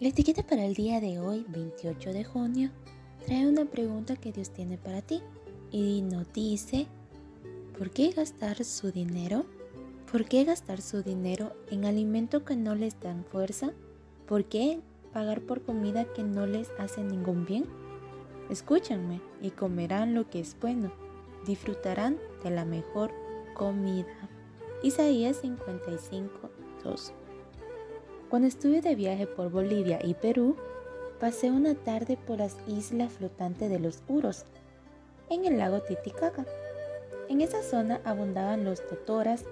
La etiqueta para el día de hoy, 28 de junio, trae una pregunta que Dios tiene para ti y nos dice, ¿por qué gastar su dinero? ¿Por qué gastar su dinero en alimentos que no les dan fuerza? ¿Por qué pagar por comida que no les hace ningún bien? Escúchanme y comerán lo que es bueno, disfrutarán de la mejor comida. Isaías 55, 2. Cuando estuve de viaje por Bolivia y Perú, pasé una tarde por las islas flotantes de los Uros, en el lago Titicaca. En esa zona abundaban los totoras,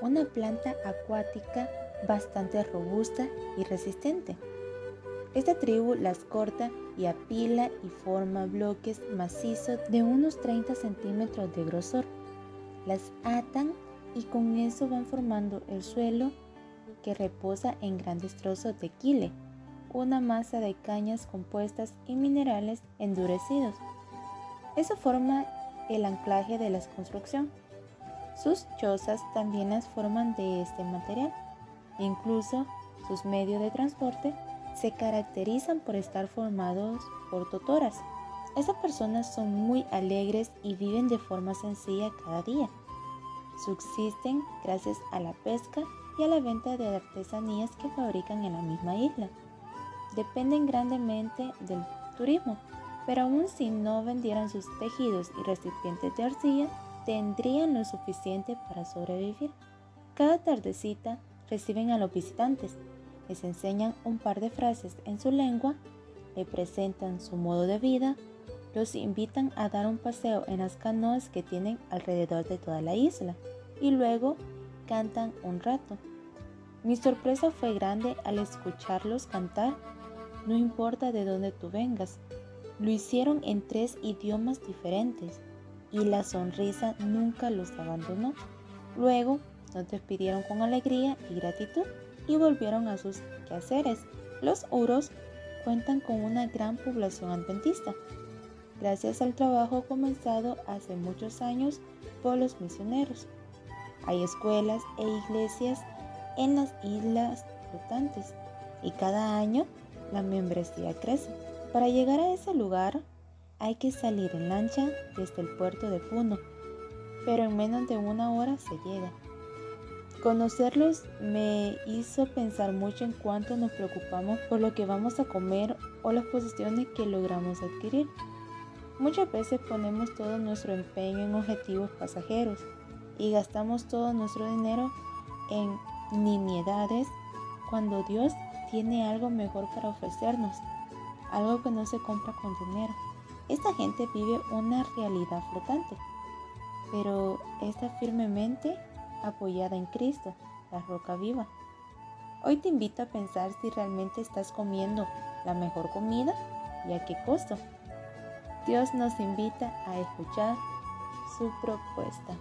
una planta acuática bastante robusta y resistente. Esta tribu las corta y apila y forma bloques macizos de unos 30 centímetros de grosor. Las atan y con eso van formando el suelo que reposa en grandes trozos de quile, una masa de cañas compuestas y minerales endurecidos. Eso forma el anclaje de la construcción. Sus chozas también las forman de este material. Incluso sus medios de transporte se caracterizan por estar formados por totoras. Esas personas son muy alegres y viven de forma sencilla cada día. Subsisten gracias a la pesca y a la venta de artesanías que fabrican en la misma isla. Dependen grandemente del turismo, pero aun si no vendieran sus tejidos y recipientes de arcilla, tendrían lo suficiente para sobrevivir. Cada tardecita reciben a los visitantes, les enseñan un par de frases en su lengua, le presentan su modo de vida, los invitan a dar un paseo en las canoas que tienen alrededor de toda la isla y luego cantan un rato. Mi sorpresa fue grande al escucharlos cantar, no importa de dónde tú vengas. Lo hicieron en tres idiomas diferentes y la sonrisa nunca los abandonó. Luego nos despidieron con alegría y gratitud y volvieron a sus quehaceres. Los Uros cuentan con una gran población adventista, gracias al trabajo comenzado hace muchos años por los misioneros. Hay escuelas e iglesias en las islas flotantes y cada año la membresía crece. Para llegar a ese lugar hay que salir en lancha desde el puerto de Puno, pero en menos de una hora se llega. Conocerlos me hizo pensar mucho en cuánto nos preocupamos por lo que vamos a comer o las posiciones que logramos adquirir. Muchas veces ponemos todo nuestro empeño en objetivos pasajeros y gastamos todo nuestro dinero en nimiedades cuando Dios tiene algo mejor para ofrecernos, algo que no se compra con dinero. Esta gente vive una realidad flotante, pero está firmemente apoyada en Cristo, la roca viva. Hoy te invito a pensar si realmente estás comiendo la mejor comida y a qué costo. Dios nos invita a escuchar su propuesta.